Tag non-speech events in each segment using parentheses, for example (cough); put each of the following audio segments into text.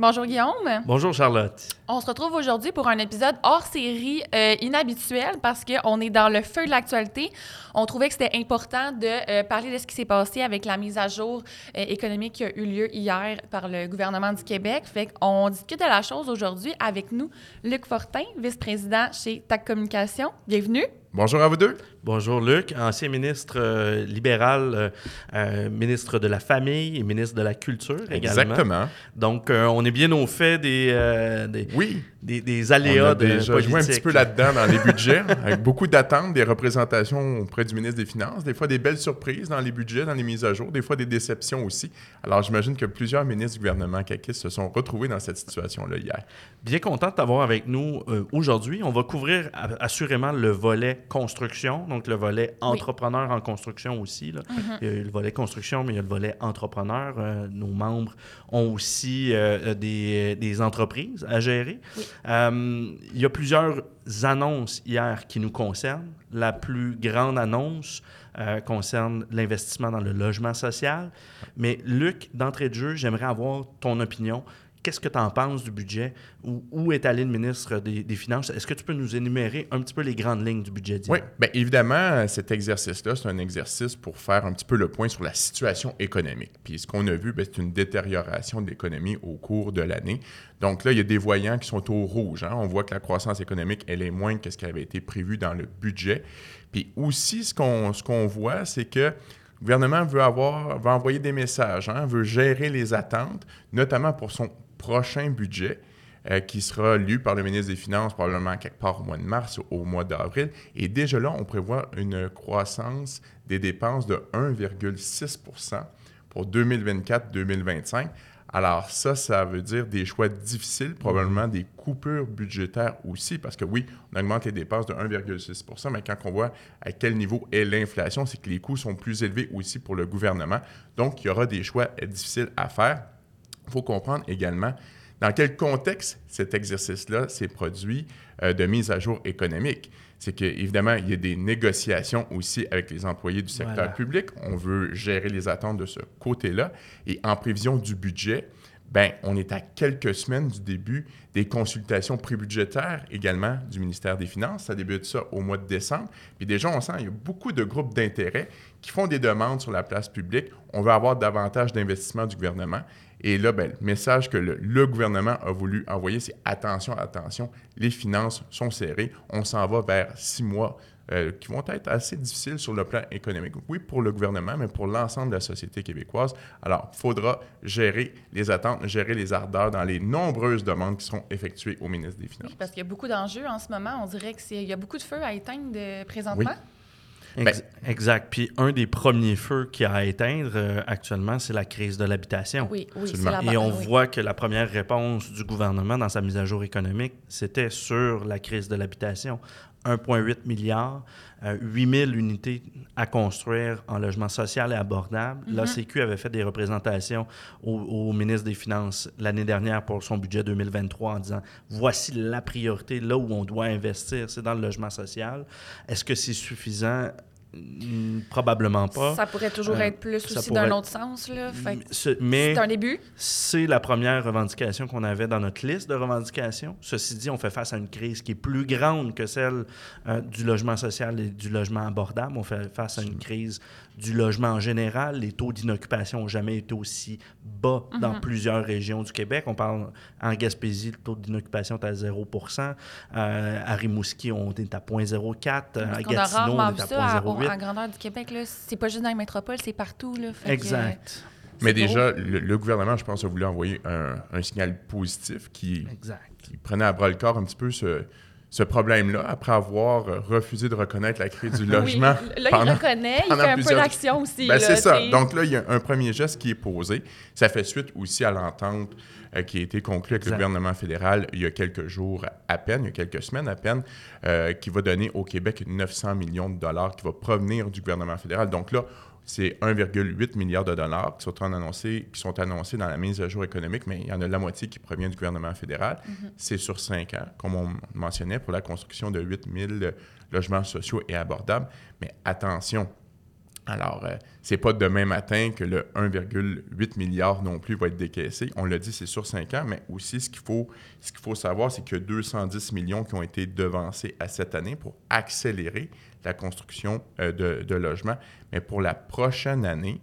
Bonjour Guillaume. Bonjour Charlotte. On se retrouve aujourd'hui pour un épisode hors série euh, inhabituel parce qu'on est dans le feu de l'actualité. On trouvait que c'était important de euh, parler de ce qui s'est passé avec la mise à jour euh, économique qui a eu lieu hier par le gouvernement du Québec. Fait qu'on discute de la chose aujourd'hui avec nous, Luc Fortin, vice-président chez TAC Communication. Bienvenue. Bonjour à vous deux. Bonjour Luc, ancien ministre euh, libéral, euh, euh, ministre de la Famille et ministre de la Culture également. Exactement. Donc, on est bien au fait des, des, oui. des, des aléas on a de déjà joué un petit peu là-dedans dans les budgets, (laughs) avec beaucoup d'attentes, des représentations auprès du ministre des Finances, des fois des belles surprises dans les budgets, dans les mises à jour, des fois des déceptions aussi. Alors, j'imagine que plusieurs ministres du gouvernement CAQIS se sont retrouvés dans cette situation-là hier. Bien content de t'avoir avec nous aujourd'hui. On va couvrir assurément le volet construction, donc le volet entrepreneur oui. en construction aussi. Là. Mm -hmm. Il y a le volet construction, mais il y a le volet entrepreneur. Euh, nos membres ont aussi euh, des, des, entreprises à gérer. Oui. Euh, il y a plusieurs annonces hier qui nous concernent. La plus grande annonce concerne l'investissement dans le logement social. Mais Luc, d'entrée de jeu, j'aimerais avoir ton opinion. Qu'est-ce que tu en penses du budget? Où, où est allé le ministre des, Finances? Est-ce que tu peux nous énumérer un petit peu les grandes lignes du budget Oui, bien évidemment, cet exercice-là, c'est un exercice pour faire un petit peu le point sur la situation économique. Puis ce qu'on a vu, c'est une détérioration de l'économie au cours de l'année. Donc là, il y a des voyants qui sont au rouge. Hein? On voit que la croissance économique, elle est moins que ce qui avait été prévu dans le budget. Puis aussi, ce qu'on ce qu'on voit, c'est que le gouvernement veut, avoir, veut envoyer des messages, hein? veut gérer les attentes, notamment pour son prochain budget euh, qui sera lu par le ministre des Finances probablement quelque part au mois de mars ou au mois d'avril. Et déjà là, on prévoit une croissance des dépenses de 1,6% pour 2024-2025. Alors ça, ça veut dire des choix difficiles, probablement des coupures budgétaires aussi, parce que oui, on augmente les dépenses de 1,6% mais quand on voit à quel niveau est l'inflation, c'est que les coûts sont plus élevés aussi pour le gouvernement. Donc, il y aura des choix difficiles à faire. Il faut comprendre également dans quel contexte cet exercice-là s'est produit euh, de mise à jour économique. C'est qu'évidemment, il y a des négociations aussi avec les employés du secteur voilà. public. On veut gérer les attentes de ce côté-là. Et en prévision du budget, ben, on est à quelques semaines du début des consultations prébudgétaires également du ministère des Finances. Ça débute ça au mois de décembre. Puis déjà, on sent qu'il y a beaucoup de groupes d'intérêt qui font des demandes sur la place publique. On veut avoir davantage d'investissement du gouvernement. Et là, ben, le message que le, le, gouvernement a voulu envoyer, c'est attention, attention, les finances sont serrées. On s'en va vers six mois euh, qui vont être assez difficiles sur le plan économique. Oui, pour le gouvernement, mais pour l'ensemble de la société québécoise. Alors, il faudra gérer les attentes, gérer les ardeurs dans les nombreuses demandes qui seront effectuées au ministre des Finances. Oui, parce qu'il y a beaucoup d'enjeux en ce moment. On dirait qu'il y a beaucoup de feux à éteindre de, présentement. Oui. Ex exact. Puis un des premiers feux qu'il y a à éteindre euh, actuellement, c'est la crise de l'habitation. Oui, oui, Et on oui. voit que la première réponse du gouvernement dans sa mise à jour économique, c'était sur la crise de l'habitation. 1,8 milliard, euh, 8 000 unités à construire en logement social et abordable. Mm -hmm. L'ACQ avait fait des représentations au, au ministre des Finances l'année dernière pour son budget 2023 en disant voici la priorité, là où on doit investir, c'est dans le logement social. Est-ce que c'est suffisant? Mm, probablement pas. Ça pourrait toujours euh, être plus aussi d'un autre sens. Là. mais c'est un début. C'est la première revendication qu'on avait dans notre liste de revendications. Ceci dit, on fait face à une crise qui est plus grande que celle euh, du logement social et du logement abordable. On fait face à une crise du logement en général. Les taux d'inoccupation n'ont jamais été aussi bas mm -hmm. dans plusieurs régions du Québec. On parle en Gaspésie, le taux d'inoccupation est à 0% euh, À Rimouski, on est à 0,04 À Gatineau, on est à 0,8 en grandeur du Québec, c'est pas juste dans les métropoles, c'est partout. Là, exact. Que, Mais déjà, le, le, gouvernement, je pense, a voulu envoyer un, un signal positif qui, qui, prenait à bras le corps un petit peu ce, ce problème-là, après avoir refusé de reconnaître la crise du (laughs) logement. oui, là, pendant, il reconnaît, il fait un plusieurs... peu d'action aussi. Ben, c'est ça. Donc là, il y a un premier geste qui est posé. Ça fait suite aussi à l'entente euh, qui a été conclue avec exact. le gouvernement fédéral il y a quelques jours à peine, il y a quelques semaines à peine, euh, qui va donner au Québec 900 millions de dollars qui va provenir du gouvernement fédéral. Donc là, c'est 1,8 milliard de dollars qui sont, annoncés, qui sont annoncés dans la mise à jour économique, mais il y en a la moitié qui provient du gouvernement fédéral. Mm -hmm. C'est sur cinq ans, comme on mentionnait, pour la construction de 8 000 logements sociaux et abordables. Mais attention, Alors, euh, c'est pas demain matin que le 1,8 milliard non plus va être décaissé. On l'a dit, c'est sur cinq ans, mais aussi ce qu'il faut, ce qu'il faut savoir, c'est qu'il y a 210 millions qui ont été devancés à cette année pour accélérer la construction euh, de, de, logements. Mais pour la prochaine année,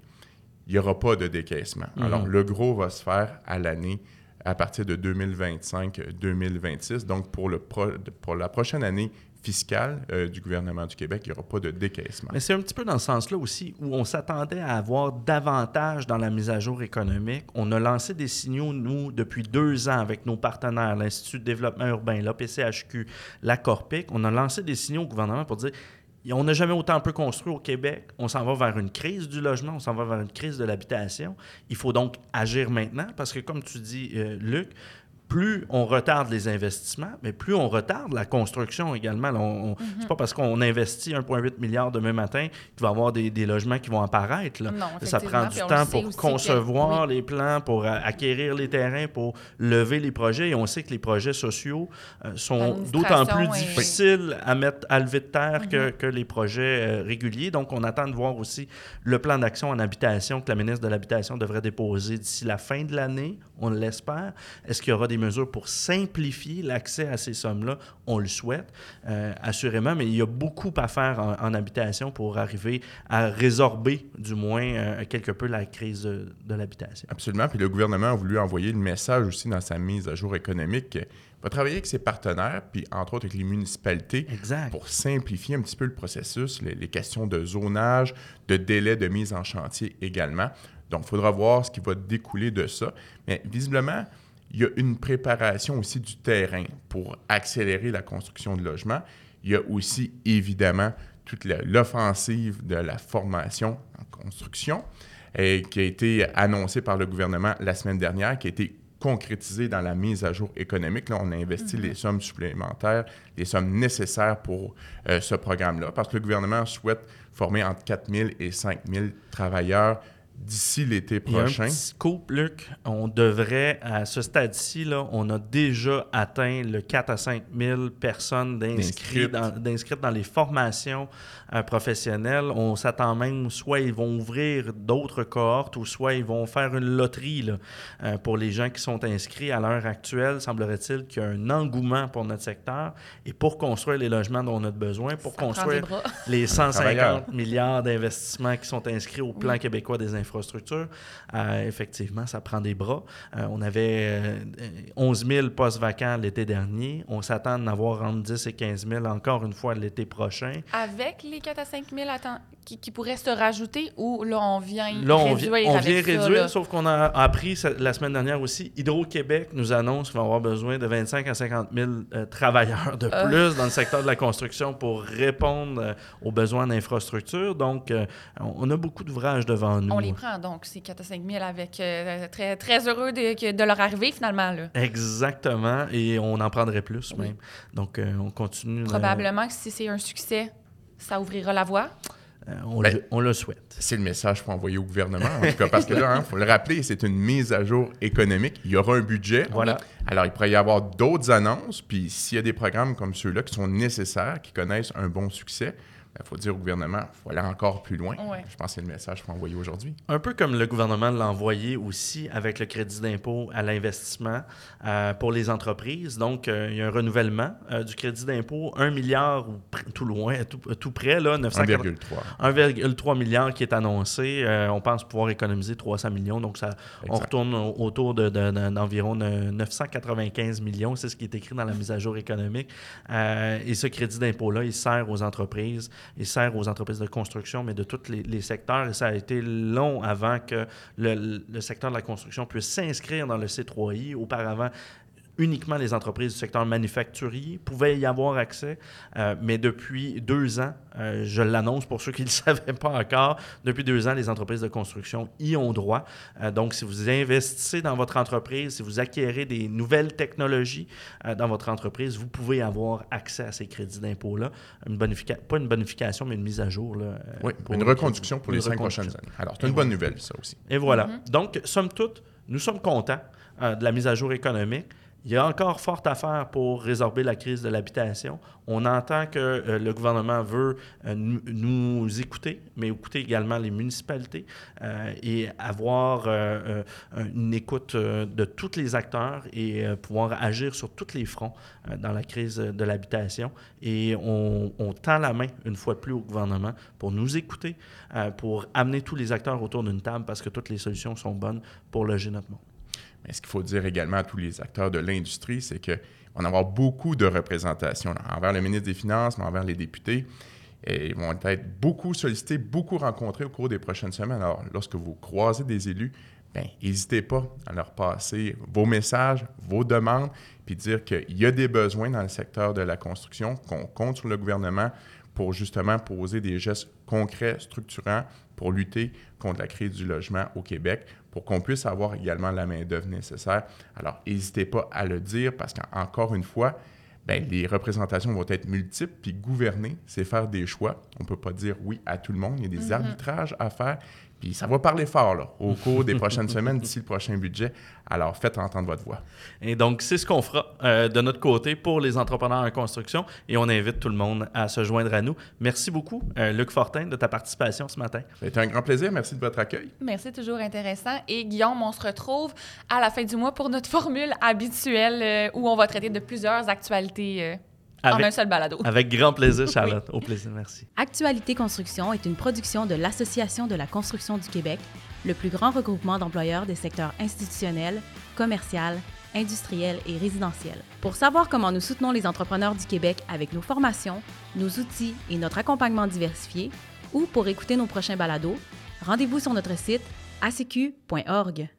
il n'y aura pas de décaissement. Alors, le gros va se faire à l'année à partir de 2025-2026. Donc, pour, le pour la prochaine année fiscale euh, du gouvernement du Québec, il n'y aura pas de décaissement. Mais c'est un petit peu dans ce sens-là aussi où on s'attendait à avoir davantage dans la mise à jour économique. On a lancé des signaux, nous, depuis deux ans avec nos partenaires, l'Institut de développement urbain, l'APCHQ, la Corpic. On a lancé des signaux au gouvernement pour dire on n'a jamais autant peu construit au Québec. On s'en va vers une crise du logement, on s'en va vers une crise de l'habitation. Il faut donc agir maintenant parce que, comme tu dis, euh, Luc, plus on retarde les investissements, mais plus on retarde la construction également. Mm C'est pas parce qu'on investit 1,8 milliard demain matin qu'il va y avoir des, logements qui vont apparaître. Là. ça prend du temps pour concevoir les plans, pour acquérir les terrains, pour lever les projets. Et on sait que les projets sociaux euh, sont d'autant plus difficiles à mettre à lever de terre que, mm-hmm. les projets euh, réguliers. Donc, on attend de voir aussi le plan d'action en habitation que la ministre de l'Habitation devrait déposer d'ici la fin de l'année, on l'espère. Est-ce qu'il y aura des mesures pour simplifier l'accès à ces sommes-là. On le souhaite, euh, assurément, mais il y a beaucoup à faire en, habitation pour arriver à résorber, du moins, euh, quelque peu la crise de, l'habitation. Absolument. Puis le gouvernement a voulu envoyer le message aussi dans sa mise à jour économique. Il va travailler avec ses partenaires, puis entre autres avec les municipalités, pour simplifier un petit peu le processus, les, les questions de zonage, de délai de mise en chantier également. Donc, il faudra voir ce qui va découler de ça. Mais visiblement, il y a une préparation aussi du terrain pour accélérer la construction de logements. Il y a aussi, évidemment, toute l'offensive de la formation en construction et qui a été annoncée par le gouvernement la semaine dernière, qui a été concrétisée dans la mise à jour économique. Là, on a investi mm-hmm. les sommes supplémentaires, les sommes nécessaires pour euh, ce programme-là, parce que le gouvernement souhaite former entre 4 000 et 5 000 travailleurs d'ici l'été prochain. Un petit scoop, Luc. On devrait, à ce stade-ci, on a déjà atteint le 4 à 5 000 personnes d'inscrites dans, dans, les formations euh, professionnelles. On s'attend même, soit ils vont ouvrir d'autres cohortes ou soit ils vont faire une loterie là, euh, pour les gens qui sont inscrits. À l'heure actuelle, semblerait-il qu'il y a un engouement pour notre secteur et pour construire les logements dont on a besoin, pour construire les 150 milliards d'investissements qui sont inscrits au plan québécois des infrastructures, euh, effectivement, ça prend des bras. Euh, on avait 11 euh, 000 postes vacants l'été dernier. On s'attend d'en avoir entre 10 et 15 000 encore une fois l'été prochain. Avec les 4 à 5 000 qui, qui, pourraient se rajouter ou là, on vient là, on réduire? on vient réduire, sauf qu'on a appris la semaine dernière aussi, Hydro-Québec nous annonce qu'il va avoir besoin de 25 à 50 000 travailleurs de plus dans le secteur de la construction pour répondre aux besoins d'infrastructures. Donc, on a beaucoup d'ouvrages devant nous donc, ces 4 à 5 000 avec euh, très, très heureux de, de, leur arrivée, finalement. Là. Exactement, et on en prendrait plus même. Donc, euh, on continue. Probablement que si c'est un succès, ça ouvrira la voie. Euh, on, le, on, le, souhaite. C'est le message pour envoyer au gouvernement, en tout cas, parce que là, il hein, faut le rappeler, c'est une mise à jour économique. Il y aura un budget. Voilà. Alors, il pourrait y avoir d'autres annonces, puis s'il y a des programmes comme ceux-là qui sont nécessaires, qui connaissent un bon succès, il faut dire au gouvernement, il faut aller encore plus loin. Je pense que c'est le message qu'il faut envoyer aujourd'hui. Un peu comme le gouvernement l'a envoyé aussi avec le crédit d'impôt à l'investissement euh, pour les entreprises. Donc, euh, il y a un renouvellement euh, du crédit d'impôt, 1 milliard ou tout loin, tout, près, là, 1,3. 1,3 milliard qui est annoncé. on pense pouvoir économiser 300 millions. Donc, ça, on retourne autour d'environ de, 995 millions. C'est ce qui est écrit dans la mise à jour économique. et ce crédit d'impôt-là, il sert aux entreprises il sert aux entreprises de construction, mais de tous les, secteurs. Et ça a été long avant que le, le secteur de la construction puisse s'inscrire dans le C3I. Auparavant, uniquement les entreprises du secteur manufacturier pouvaient y avoir accès. Euh, mais depuis deux ans, euh, je l'annonce pour ceux qui ne le (laughs) savaient pas encore, depuis deux ans, les entreprises de construction y ont droit. Euh, donc, si vous investissez dans votre entreprise, si vous acquérez des nouvelles technologies dans votre entreprise, vous pouvez avoir accès à ces crédits d'impôt-là. Une pas une bonification, mais une mise à jour. Là, oui, une reconduction pour les cinq prochaines années. Alors, c'est une bonne nouvelle, ça aussi. Et voilà. Mm-hmm. Donc, somme toute, nous sommes contents de la mise à jour économique. Il y a encore fort à faire pour résorber la crise de l'habitation. On entend que euh, le gouvernement veut euh, nous, écouter, mais écouter également les municipalités euh, et avoir une écoute de tous les acteurs et pouvoir agir sur tous les fronts dans la crise de l'habitation. Et on, on, tend la main une fois de plus au gouvernement pour nous écouter, pour amener tous les acteurs autour d'une table parce que toutes les solutions sont bonnes pour loger notre monde. Ce qu'il faut dire également à tous les acteurs de l'industrie, c'est qu'on va avoir beaucoup de représentation envers le ministre des Finances, mais envers les députés. Ils vont être beaucoup sollicités, beaucoup rencontrés au cours des prochaines semaines. Alors, lorsque vous croisez des élus, ben, n'hésitez pas à leur passer vos messages, vos demandes, puis dire qu'il y a des besoins dans le secteur de la construction, qu'on compte sur le gouvernement pour justement poser des gestes concrets, structurants pour lutter contre la crise du logement au Québec, pour qu'on puisse avoir également la main-d'œuvre nécessaire. Alors, n'hésitez pas à le dire parce qu'encore une fois, bien, les représentations vont être multiples, puis gouverner, c'est faire des choix. On ne peut pas dire oui à tout le monde. Il y a des mm-hmm. arbitrages à faire. Puis ça va parler fort là, au cours des prochaines semaines d'ici le prochain budget. Alors faites entendre votre voix. Et donc, c'est ce qu'on fera euh, de notre côté pour les entrepreneurs en construction et on invite tout le monde à se joindre à nous. Merci beaucoup, euh, Luc Fortin, de ta participation ce matin. C'était un grand plaisir. Merci de votre accueil. Merci, toujours intéressant. Et Guillaume, on se retrouve à la fin du mois pour notre formule habituelle euh, où on va traiter de plusieurs actualités avec, en un seul balado. Avec grand plaisir, (laughs) Charlotte. Au plaisir, merci. Actualité Construction est une production de l'Association de la construction du Québec, le plus grand regroupement d'employeurs des secteurs institutionnels, commercial, industriel et résidentiel. Pour savoir comment nous soutenons les entrepreneurs du Québec avec nos formations, nos outils et notre accompagnement diversifié, ou pour écouter nos prochains balados, rendez-vous sur notre site acq.org.